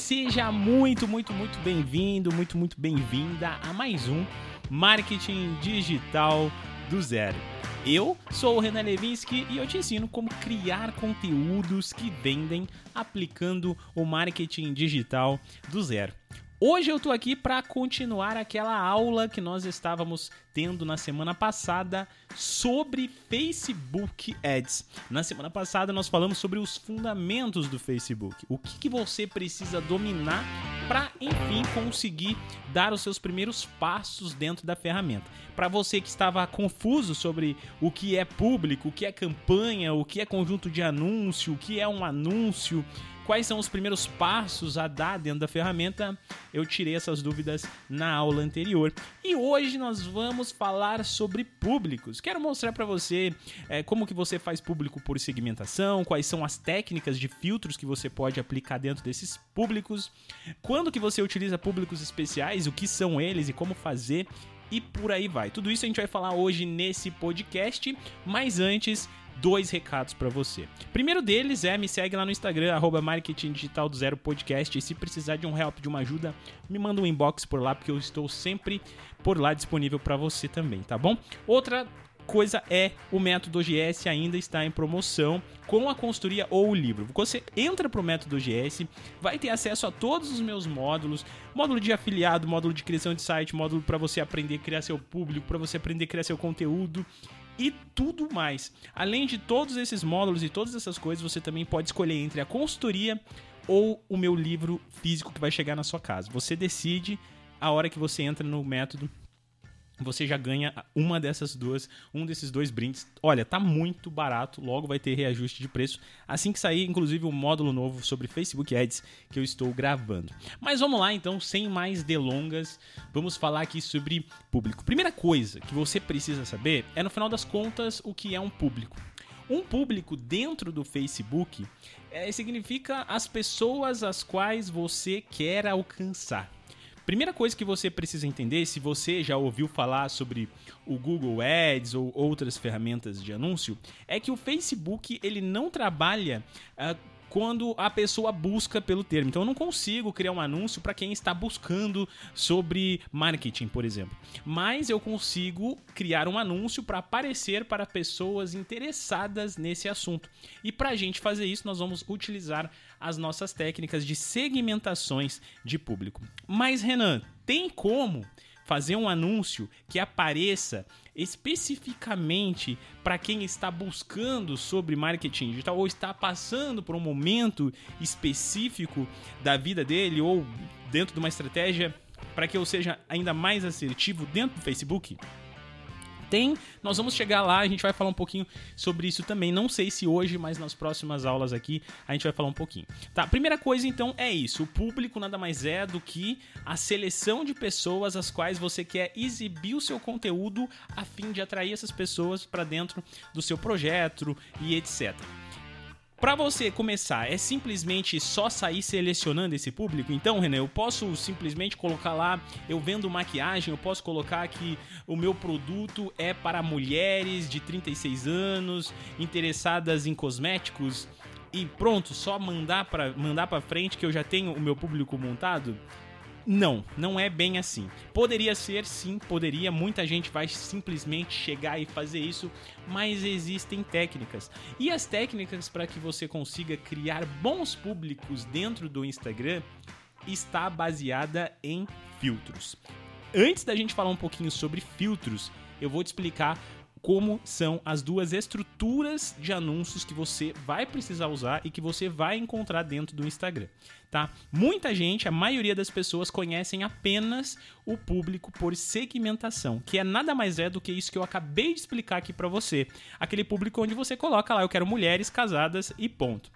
seja muito, muito, muito bem-vindo, muito, muito bem-vinda a mais um Marketing Digital do Zero. Eu sou o Renan Levinsky e eu te ensino como criar conteúdos que vendem aplicando o marketing digital do zero. Hoje eu tô aqui para continuar aquela aula que nós estávamos tendo na semana passada sobre Facebook Ads. Na semana passada nós falamos sobre os fundamentos do Facebook, o que, que você precisa dominar para enfim conseguir dar os seus primeiros passos dentro da ferramenta. Para você que estava confuso sobre o que é público, o que é campanha, o que é conjunto de anúncio, o que é um anúncio, quais são os primeiros passos a dar dentro da ferramenta, eu tirei essas dúvidas na aula anterior. E hoje nós vamos falar sobre públicos. Quero mostrar para você é, como que você faz público por segmentação, quais são as técnicas de filtros que você pode aplicar dentro desses públicos, quando que você utiliza públicos especiais, o que são eles e como fazer e por aí vai. Tudo isso a gente vai falar hoje nesse podcast, mas antes dois recados para você. Primeiro deles é me segue lá no Instagram, arroba Marketing Digital do Zero Podcast. E se precisar de um help, de uma ajuda, me manda um inbox por lá, porque eu estou sempre por lá disponível para você também, tá bom? Outra coisa é o método OGS ainda está em promoção com a consultoria ou o livro. Você entra para o método OGS, vai ter acesso a todos os meus módulos, módulo de afiliado, módulo de criação de site, módulo para você aprender a criar seu público, para você aprender a criar seu conteúdo e tudo mais. Além de todos esses módulos e todas essas coisas, você também pode escolher entre a consultoria ou o meu livro físico que vai chegar na sua casa. Você decide a hora que você entra no método você já ganha uma dessas duas, um desses dois brindes. Olha, tá muito barato, logo vai ter reajuste de preço. Assim que sair, inclusive, o um módulo novo sobre Facebook Ads que eu estou gravando. Mas vamos lá, então, sem mais delongas, vamos falar aqui sobre público. Primeira coisa que você precisa saber é, no final das contas, o que é um público. Um público dentro do Facebook é, significa as pessoas às quais você quer alcançar. Primeira coisa que você precisa entender, se você já ouviu falar sobre o Google Ads ou outras ferramentas de anúncio, é que o Facebook ele não trabalha uh, quando a pessoa busca pelo termo. Então eu não consigo criar um anúncio para quem está buscando sobre marketing, por exemplo. Mas eu consigo criar um anúncio para aparecer para pessoas interessadas nesse assunto. E para a gente fazer isso, nós vamos utilizar as nossas técnicas de segmentações de público. Mas Renan, tem como fazer um anúncio que apareça especificamente para quem está buscando sobre marketing digital ou está passando por um momento específico da vida dele ou dentro de uma estratégia para que eu seja ainda mais assertivo dentro do Facebook? Tem. Nós vamos chegar lá, a gente vai falar um pouquinho sobre isso também. Não sei se hoje, mas nas próximas aulas aqui a gente vai falar um pouquinho. Tá, primeira coisa então é isso. O público nada mais é do que a seleção de pessoas às quais você quer exibir o seu conteúdo a fim de atrair essas pessoas para dentro do seu projeto e etc. Para você começar, é simplesmente só sair selecionando esse público? Então, René, eu posso simplesmente colocar lá, eu vendo maquiagem, eu posso colocar que o meu produto é para mulheres de 36 anos interessadas em cosméticos e pronto, só mandar para mandar para frente que eu já tenho o meu público montado? Não, não é bem assim. Poderia ser, sim, poderia. Muita gente vai simplesmente chegar e fazer isso, mas existem técnicas. E as técnicas para que você consiga criar bons públicos dentro do Instagram está baseada em filtros. Antes da gente falar um pouquinho sobre filtros, eu vou te explicar como são as duas estruturas de anúncios que você vai precisar usar e que você vai encontrar dentro do Instagram, tá? Muita gente, a maioria das pessoas conhecem apenas o público por segmentação, que é nada mais é do que isso que eu acabei de explicar aqui para você. Aquele público onde você coloca lá eu quero mulheres casadas e ponto.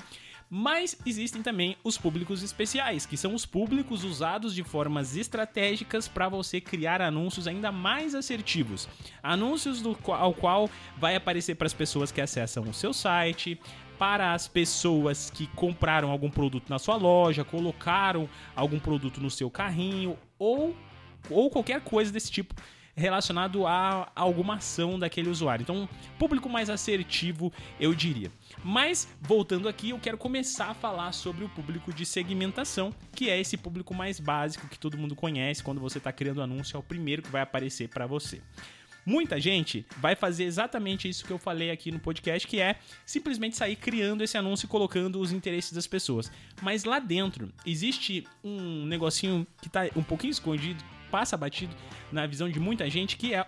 Mas existem também os públicos especiais, que são os públicos usados de formas estratégicas para você criar anúncios ainda mais assertivos. Anúncios do qual, ao qual vai aparecer para as pessoas que acessam o seu site, para as pessoas que compraram algum produto na sua loja, colocaram algum produto no seu carrinho ou, ou qualquer coisa desse tipo relacionado a alguma ação daquele usuário. Então, público mais assertivo, eu diria. Mas, voltando aqui, eu quero começar a falar sobre o público de segmentação, que é esse público mais básico que todo mundo conhece quando você está criando anúncio, é o primeiro que vai aparecer para você. Muita gente vai fazer exatamente isso que eu falei aqui no podcast, que é simplesmente sair criando esse anúncio e colocando os interesses das pessoas. Mas lá dentro existe um negocinho que está um pouquinho escondido, passa batido na visão de muita gente, que é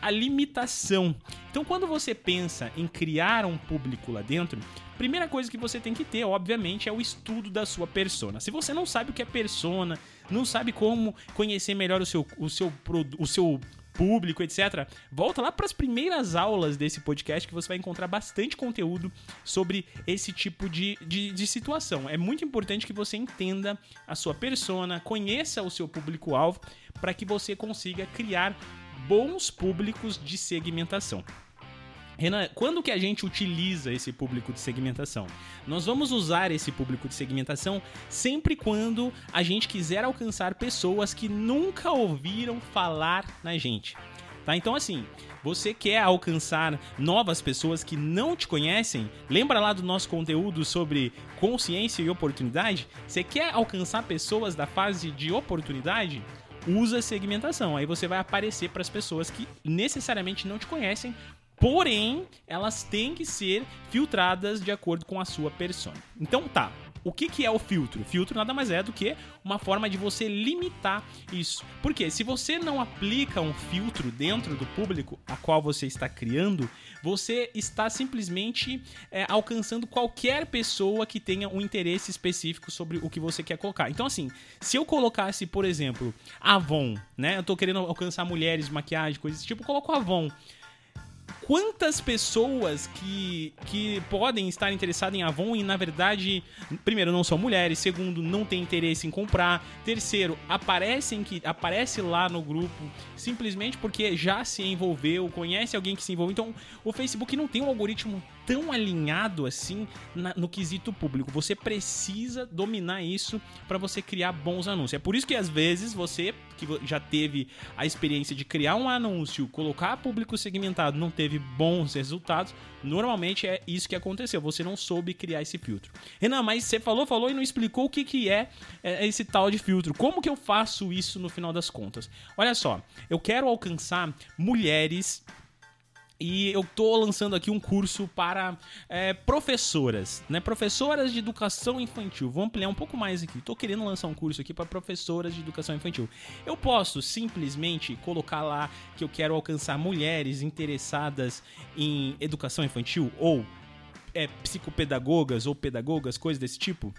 a limitação. Então, quando você pensa em criar um público lá dentro, primeira coisa que você tem que ter, obviamente, é o estudo da sua persona. Se você não sabe o que é persona, não sabe como conhecer melhor o seu, o seu, o seu público, etc. Volta lá para as primeiras aulas desse podcast que você vai encontrar bastante conteúdo sobre esse tipo de, de, de situação. É muito importante que você entenda a sua persona, conheça o seu público-alvo para que você consiga criar bons públicos de segmentação. Renan, quando que a gente utiliza esse público de segmentação? Nós vamos usar esse público de segmentação sempre quando a gente quiser alcançar pessoas que nunca ouviram falar na gente. Tá? Então, assim, você quer alcançar novas pessoas que não te conhecem? Lembra lá do nosso conteúdo sobre consciência e oportunidade? Você quer alcançar pessoas da fase de oportunidade? Usa segmentação. Aí você vai aparecer para as pessoas que necessariamente não te conhecem, Porém, elas têm que ser filtradas de acordo com a sua persona. Então tá, o que, que é o filtro? Filtro nada mais é do que uma forma de você limitar isso. Porque se você não aplica um filtro dentro do público a qual você está criando, você está simplesmente é, alcançando qualquer pessoa que tenha um interesse específico sobre o que você quer colocar. Então, assim, se eu colocasse, por exemplo, Avon, né? Eu tô querendo alcançar mulheres, maquiagem, coisas desse tipo, eu coloco Avon quantas pessoas que, que podem estar interessadas em Avon e, na verdade, primeiro, não são mulheres, segundo, não tem interesse em comprar, terceiro, aparecem que aparece lá no grupo simplesmente porque já se envolveu, conhece alguém que se envolveu. Então, o Facebook não tem um algoritmo tão alinhado assim na, no quesito público. Você precisa dominar isso para você criar bons anúncios. É por isso que às vezes você que já teve a experiência de criar um anúncio, colocar público segmentado, não teve bons resultados, normalmente é isso que aconteceu. Você não soube criar esse filtro. Renan, mas você falou, falou e não explicou o que, que é, é esse tal de filtro. Como que eu faço isso no final das contas? Olha só, eu quero alcançar mulheres e eu tô lançando aqui um curso para é, professoras, né? Professoras de educação infantil. Vou ampliar um pouco mais aqui. Tô querendo lançar um curso aqui para professoras de educação infantil. Eu posso simplesmente colocar lá que eu quero alcançar mulheres interessadas em educação infantil ou é, psicopedagogas ou pedagogas, coisas desse tipo?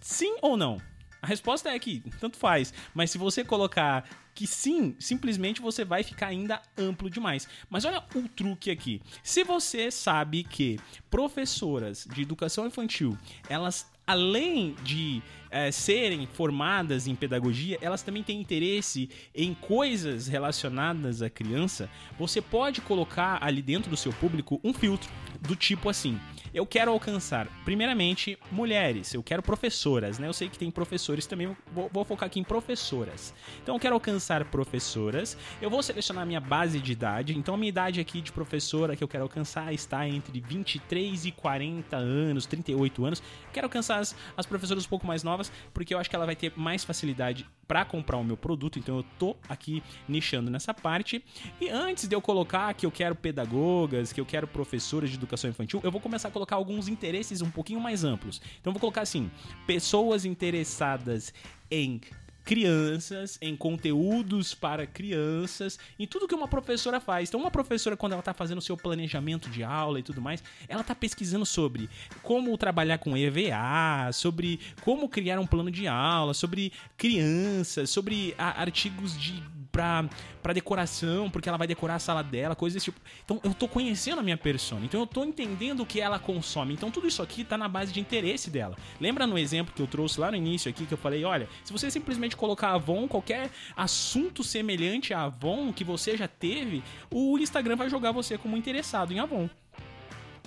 Sim ou não? A resposta é que tanto faz. Mas se você colocar que sim, simplesmente você vai ficar ainda amplo demais. Mas olha o truque aqui. Se você sabe que professoras de educação infantil, elas além de é, serem formadas em pedagogia, elas também têm interesse em coisas relacionadas à criança, você pode colocar ali dentro do seu público um filtro do tipo assim: eu quero alcançar, primeiramente, mulheres, eu quero professoras, né? Eu sei que tem professores também, vou, vou focar aqui em professoras. Então, eu quero alcançar professoras, eu vou selecionar a minha base de idade, então a minha idade aqui de professora que eu quero alcançar está entre 23 e 40 anos, 38 anos. Quero alcançar as, as professoras um pouco mais novas, porque eu acho que ela vai ter mais facilidade para comprar o meu produto, então eu tô aqui nichando nessa parte. E antes de eu colocar que eu quero pedagogas, que eu quero professoras de educação infantil, eu vou começar a colocar alguns interesses um pouquinho mais amplos. Então vou colocar assim: pessoas interessadas em crianças, em conteúdos para crianças, em tudo que uma professora faz. Então, uma professora, quando ela está fazendo o seu planejamento de aula e tudo mais, ela está pesquisando sobre como trabalhar com EVA, sobre como criar um plano de aula, sobre crianças, sobre artigos de para decoração, porque ela vai decorar a sala dela, coisas desse tipo. Então eu tô conhecendo a minha persona, então eu tô entendendo o que ela consome. Então tudo isso aqui tá na base de interesse dela. Lembra no exemplo que eu trouxe lá no início aqui que eu falei, olha, se você simplesmente colocar Avon, qualquer assunto semelhante a Avon que você já teve, o Instagram vai jogar você como interessado em Avon.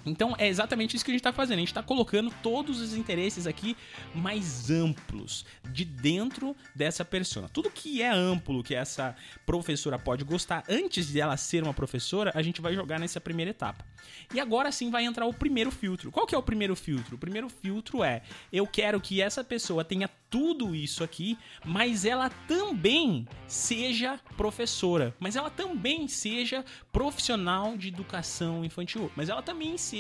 Então é exatamente isso que a gente está fazendo. A gente está colocando todos os interesses aqui mais amplos de dentro dessa persona. Tudo que é amplo, que essa professora pode gostar antes de ela ser uma professora, a gente vai jogar nessa primeira etapa. E agora sim vai entrar o primeiro filtro. Qual que é o primeiro filtro? O primeiro filtro é: eu quero que essa pessoa tenha tudo isso aqui, mas ela também seja professora, mas ela também seja profissional de educação infantil, mas ela também seja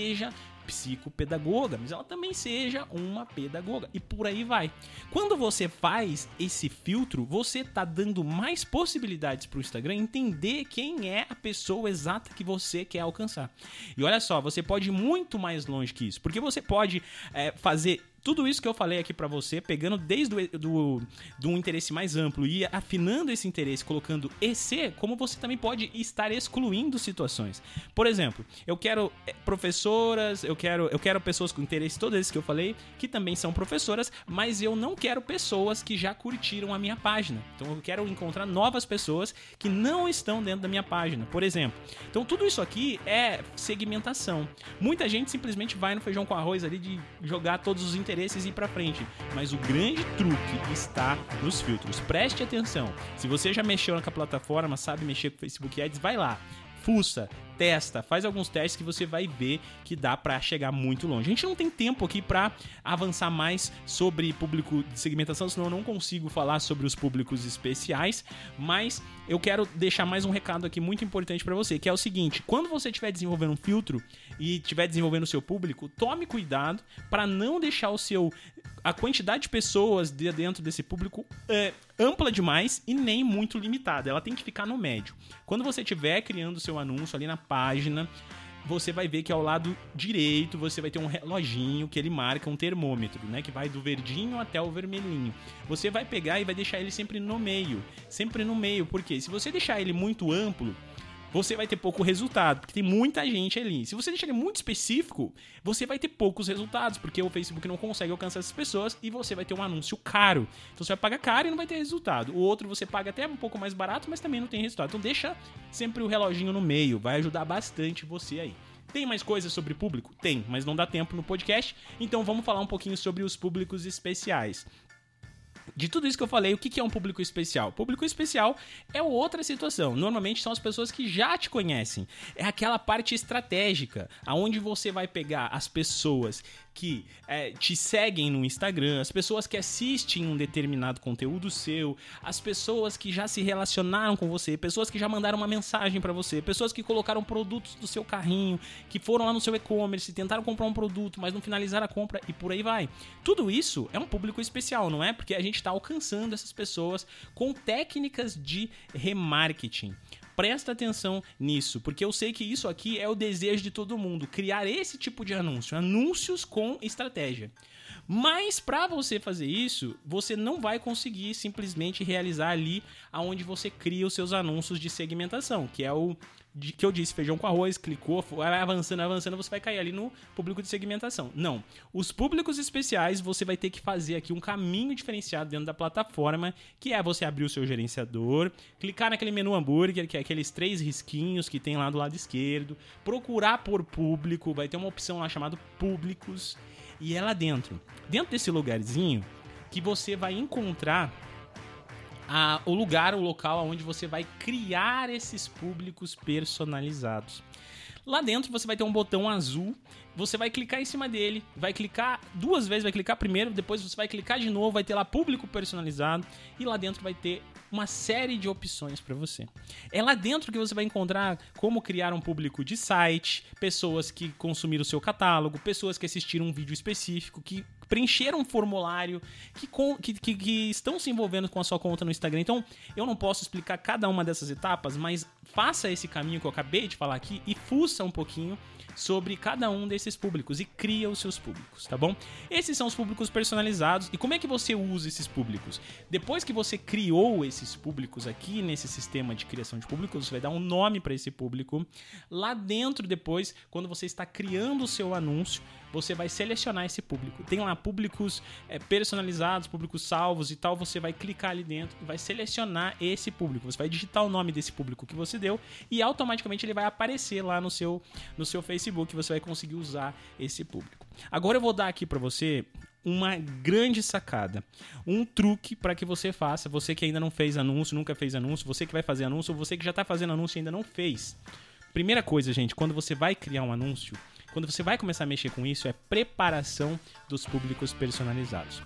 psicopedagoga, mas ela também seja uma pedagoga e por aí vai. Quando você faz esse filtro, você tá dando mais possibilidades para o Instagram entender quem é a pessoa exata que você quer alcançar. E olha só, você pode ir muito mais longe que isso, porque você pode é, fazer tudo isso que eu falei aqui para você, pegando desde do, do, do, um interesse mais amplo e afinando esse interesse, colocando EC, como você também pode estar excluindo situações. Por exemplo, eu quero eh, professoras, eu quero, eu quero pessoas com interesse, todos esses que eu falei, que também são professoras, mas eu não quero pessoas que já curtiram a minha página. Então eu quero encontrar novas pessoas que não estão dentro da minha página, por exemplo. Então tudo isso aqui é segmentação. Muita gente simplesmente vai no feijão com arroz ali de jogar todos os interesses interesses ir para frente. Mas o grande truque está nos filtros. Preste atenção. Se você já mexeu na plataforma, sabe mexer com Facebook Ads, vai lá fuça, testa, faz alguns testes que você vai ver que dá para chegar muito longe. A gente não tem tempo aqui para avançar mais sobre público de segmentação, senão eu não consigo falar sobre os públicos especiais, mas eu quero deixar mais um recado aqui muito importante para você, que é o seguinte: quando você estiver desenvolvendo um filtro e estiver desenvolvendo o seu público, tome cuidado para não deixar o seu a quantidade de pessoas dentro desse público é ampla demais e nem muito limitada. Ela tem que ficar no médio. Quando você estiver criando o seu anúncio ali na página, você vai ver que ao lado direito você vai ter um reloginho que ele marca um termômetro, né? Que vai do verdinho até o vermelhinho. Você vai pegar e vai deixar ele sempre no meio. Sempre no meio, porque se você deixar ele muito amplo, você vai ter pouco resultado, porque tem muita gente ali. Se você deixar ele muito específico, você vai ter poucos resultados, porque o Facebook não consegue alcançar essas pessoas e você vai ter um anúncio caro. Então você vai pagar caro e não vai ter resultado. O outro você paga até um pouco mais barato, mas também não tem resultado. Então deixa sempre o reloginho no meio, vai ajudar bastante você aí. Tem mais coisas sobre público? Tem, mas não dá tempo no podcast. Então vamos falar um pouquinho sobre os públicos especiais de tudo isso que eu falei, o que é um público especial? Público especial é outra situação. Normalmente são as pessoas que já te conhecem. É aquela parte estratégica, aonde você vai pegar as pessoas que é, te seguem no Instagram, as pessoas que assistem um determinado conteúdo seu, as pessoas que já se relacionaram com você, pessoas que já mandaram uma mensagem para você, pessoas que colocaram produtos do seu carrinho, que foram lá no seu e-commerce, tentaram comprar um produto, mas não finalizaram a compra e por aí vai. Tudo isso é um público especial, não é? Porque a gente está alcançando essas pessoas com técnicas de remarketing presta atenção nisso, porque eu sei que isso aqui é o desejo de todo mundo, criar esse tipo de anúncio, anúncios com estratégia. Mas para você fazer isso, você não vai conseguir simplesmente realizar ali aonde você cria os seus anúncios de segmentação, que é o de, que eu disse, feijão com arroz, clicou, avançando, avançando, você vai cair ali no público de segmentação. Não. Os públicos especiais, você vai ter que fazer aqui um caminho diferenciado dentro da plataforma, que é você abrir o seu gerenciador, clicar naquele menu hambúrguer, que é aqueles três risquinhos que tem lá do lado esquerdo, procurar por público, vai ter uma opção lá chamada públicos, e é lá dentro. Dentro desse lugarzinho, que você vai encontrar a, o lugar, o local onde você vai criar esses públicos personalizados. Lá dentro você vai ter um botão azul, você vai clicar em cima dele, vai clicar duas vezes, vai clicar primeiro, depois você vai clicar de novo, vai ter lá público personalizado e lá dentro vai ter uma série de opções para você. É lá dentro que você vai encontrar como criar um público de site, pessoas que consumiram o seu catálogo, pessoas que assistiram um vídeo específico, que preencheram um formulário, que, que, que, que estão se envolvendo com a sua conta no Instagram. Então, eu não posso explicar cada uma dessas etapas, mas faça esse caminho que eu acabei de falar aqui e fuça um pouquinho sobre cada um desses públicos e cria os seus públicos, tá bom? Esses são os públicos personalizados. E como é que você usa esses públicos? Depois que você criou esses públicos aqui nesse sistema de criação de públicos, você vai dar um nome para esse público. Lá dentro, depois, quando você está criando o seu anúncio, você vai selecionar esse público. Tem lá públicos é, personalizados, públicos salvos e tal. Você vai clicar ali dentro e vai selecionar esse público. Você vai digitar o nome desse público que você deu e automaticamente ele vai aparecer lá no seu, no seu Facebook. Você vai conseguir usar esse público. Agora eu vou dar aqui para você uma grande sacada, um truque para que você faça, você que ainda não fez anúncio, nunca fez anúncio, você que vai fazer anúncio, você que já está fazendo anúncio e ainda não fez. Primeira coisa, gente, quando você vai criar um anúncio, quando você vai começar a mexer com isso, é preparação dos públicos personalizados.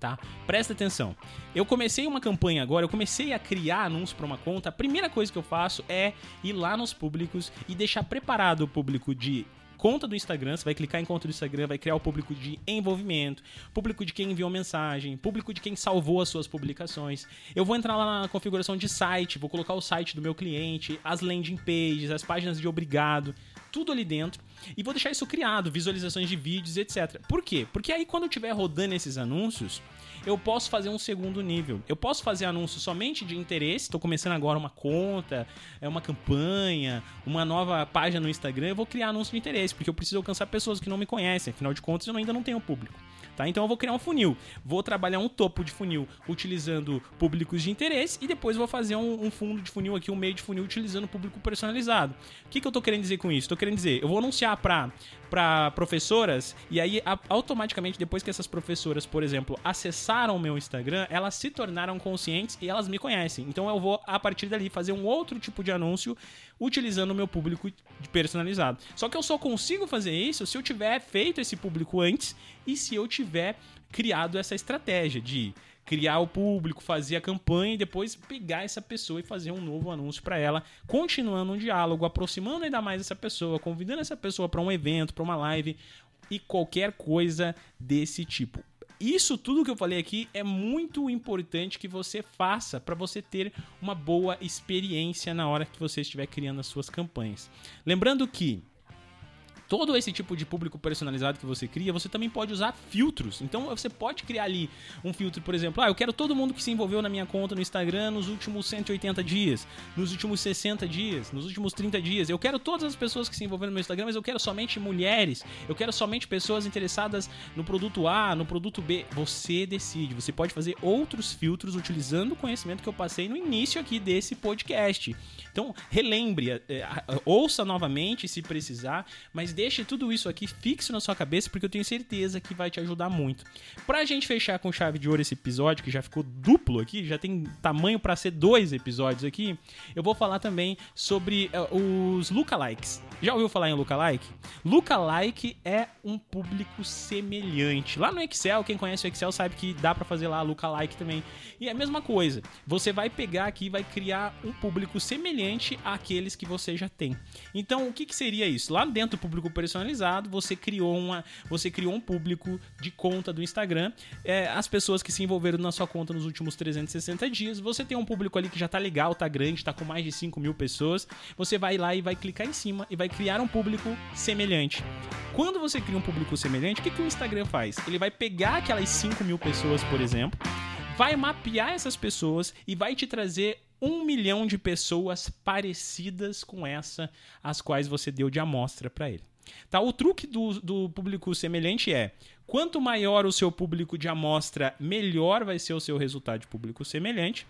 Tá? Presta atenção. Eu comecei uma campanha agora, eu comecei a criar anúncio para uma conta. A primeira coisa que eu faço é ir lá nos públicos e deixar preparado o público de conta do Instagram, você vai clicar em conta do Instagram, vai criar o público de envolvimento, público de quem enviou mensagem, público de quem salvou as suas publicações. Eu vou entrar lá na configuração de site, vou colocar o site do meu cliente, as landing pages, as páginas de obrigado, tudo ali dentro e vou deixar isso criado, visualizações de vídeos, etc. Por quê? Porque aí quando eu estiver rodando esses anúncios, eu posso fazer um segundo nível. Eu posso fazer anúncio somente de interesse, estou começando agora uma conta, é uma campanha, uma nova página no Instagram, eu vou criar anúncio de interesse, porque eu preciso alcançar pessoas que não me conhecem, afinal de contas eu ainda não tenho público. Tá? Então eu vou criar um funil. Vou trabalhar um topo de funil utilizando públicos de interesse e depois vou fazer um, um fundo de funil aqui, um meio de funil utilizando público personalizado. O que, que eu estou querendo dizer com isso? Estou querendo dizer, eu vou anunciar para para professoras e aí automaticamente depois que essas professoras, por exemplo, acessaram o meu Instagram, elas se tornaram conscientes e elas me conhecem. Então eu vou a partir dali fazer um outro tipo de anúncio utilizando o meu público personalizado. Só que eu só consigo fazer isso se eu tiver feito esse público antes e se eu tiver criado essa estratégia de criar o público, fazer a campanha e depois pegar essa pessoa e fazer um novo anúncio para ela, continuando um diálogo, aproximando ainda mais essa pessoa, convidando essa pessoa para um evento, para uma live e qualquer coisa desse tipo. Isso tudo que eu falei aqui é muito importante que você faça para você ter uma boa experiência na hora que você estiver criando as suas campanhas. Lembrando que todo esse tipo de público personalizado que você cria, você também pode usar filtros. Então você pode criar ali um filtro, por exemplo, ah, eu quero todo mundo que se envolveu na minha conta no Instagram nos últimos 180 dias, nos últimos 60 dias, nos últimos 30 dias. Eu quero todas as pessoas que se envolveram no meu Instagram, mas eu quero somente mulheres. Eu quero somente pessoas interessadas no produto A, no produto B. Você decide. Você pode fazer outros filtros utilizando o conhecimento que eu passei no início aqui desse podcast. Então, relembre, é, ouça novamente se precisar, mas deixe tudo isso aqui fixo na sua cabeça, porque eu tenho certeza que vai te ajudar muito. Pra gente fechar com chave de ouro esse episódio, que já ficou duplo aqui, já tem tamanho para ser dois episódios aqui, eu vou falar também sobre uh, os lookalikes. Já ouviu falar em lookalike? Lookalike é um público semelhante. Lá no Excel, quem conhece o Excel sabe que dá para fazer lá lookalike também. E é a mesma coisa. Você vai pegar aqui e vai criar um público semelhante àqueles que você já tem. Então, o que, que seria isso? Lá dentro do público personalizado, você criou, uma, você criou um público de conta do Instagram. É, as pessoas que se envolveram na sua conta nos últimos 360 dias. Você tem um público ali que já tá legal, tá grande, tá com mais de 5 mil pessoas. Você vai lá e vai clicar em cima e vai criar um público semelhante. Quando você cria um público semelhante, o que, que o Instagram faz? Ele vai pegar aquelas 5 mil pessoas, por exemplo, vai mapear essas pessoas e vai te trazer um milhão de pessoas parecidas com essa as quais você deu de amostra para ele. Tá? O truque do, do público semelhante é: quanto maior o seu público de amostra, melhor vai ser o seu resultado de público semelhante.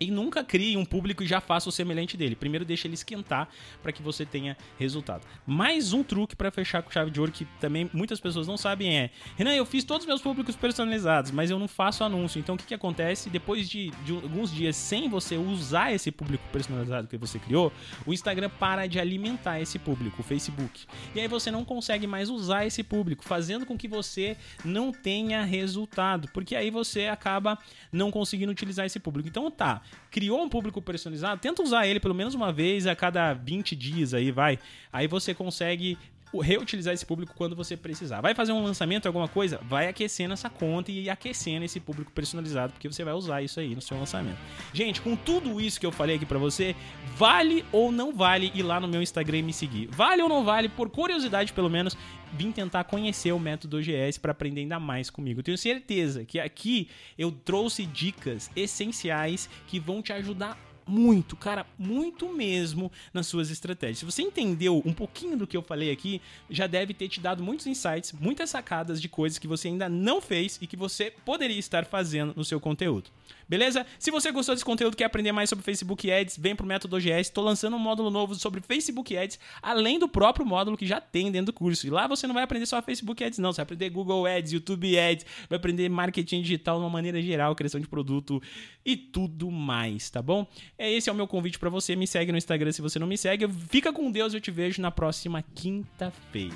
E nunca crie um público e já faça o semelhante dele. Primeiro deixa ele esquentar para que você tenha resultado. Mais um truque para fechar com chave de ouro que também muitas pessoas não sabem é: Renan, eu fiz todos os meus públicos personalizados, mas eu não faço anúncio. Então o que, que acontece? Depois de, de alguns dias sem você usar esse público personalizado que você criou, o Instagram para de alimentar esse público, o Facebook. E aí você não consegue mais usar esse público, fazendo com que você não tenha resultado, porque aí você acaba não conseguindo utilizar esse público. Então tá, criou um público personalizado, tenta usar ele pelo menos uma vez a cada 20 dias aí, vai. Aí você consegue reutilizar esse público quando você precisar. Vai fazer um lançamento, alguma coisa? Vai aquecendo essa conta e aquecendo esse público personalizado, porque você vai usar isso aí no seu lançamento. Gente, com tudo isso que eu falei aqui para você, vale ou não vale ir lá no meu Instagram e me seguir? Vale ou não vale, por curiosidade pelo menos, vim tentar conhecer o método OGS para aprender ainda mais comigo. Tenho certeza que aqui eu trouxe dicas essenciais que vão te ajudar muito, cara, muito mesmo nas suas estratégias. Se você entendeu um pouquinho do que eu falei aqui, já deve ter te dado muitos insights, muitas sacadas de coisas que você ainda não fez e que você poderia estar fazendo no seu conteúdo. Beleza? Se você gostou desse conteúdo, quer aprender mais sobre Facebook Ads, vem pro Método OGS. Estou lançando um módulo novo sobre Facebook Ads, além do próprio módulo que já tem dentro do curso. E lá você não vai aprender só Facebook Ads, não. Você vai aprender Google Ads, YouTube Ads, vai aprender marketing digital de uma maneira geral, criação de produto e tudo mais, tá bom? É, esse é o meu convite para você. Me segue no Instagram se você não me segue. Fica com Deus, eu te vejo na próxima quinta-feira.